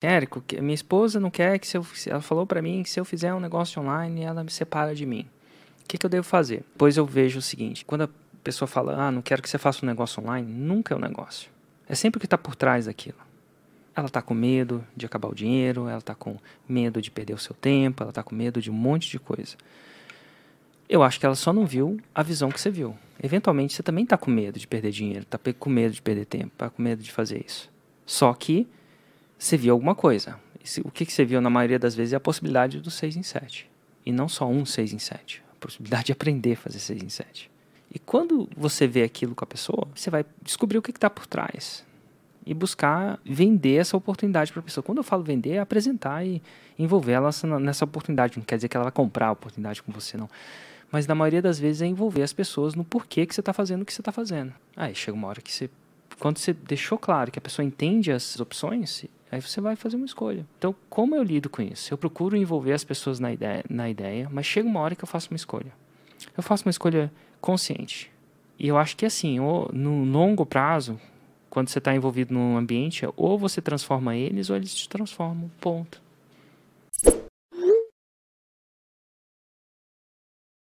Érico, minha esposa não quer que se eu, ela falou para mim que se eu fizer um negócio online, ela me separa de mim. O que, que eu devo fazer? Depois eu vejo o seguinte: quando a pessoa fala, ah, não quero que você faça um negócio online, nunca é um negócio. É sempre o que está por trás daquilo. Ela está com medo de acabar o dinheiro, ela está com medo de perder o seu tempo, ela está com medo de um monte de coisa. Eu acho que ela só não viu a visão que você viu. Eventualmente você também está com medo de perder dinheiro, está com medo de perder tempo, está com medo de fazer isso. Só que você viu alguma coisa. O que, que você viu na maioria das vezes é a possibilidade do 6 em 7. E não só um 6 em 7. A possibilidade de aprender a fazer 6 em 7. E quando você vê aquilo com a pessoa, você vai descobrir o que está por trás e buscar vender essa oportunidade para a pessoa. Quando eu falo vender, é apresentar e envolver ela nessa oportunidade. Não quer dizer que ela vai comprar a oportunidade com você, não. Mas na maioria das vezes é envolver as pessoas no porquê que você está fazendo o que você está fazendo. Aí chega uma hora que você. Quando você deixou claro que a pessoa entende as opções, aí você vai fazer uma escolha. Então, como eu lido com isso? Eu procuro envolver as pessoas na ideia, na ideia mas chega uma hora que eu faço uma escolha. Eu faço uma escolha consciente. E eu acho que assim, no longo prazo, quando você está envolvido num ambiente, ou você transforma eles ou eles te transformam. Ponto.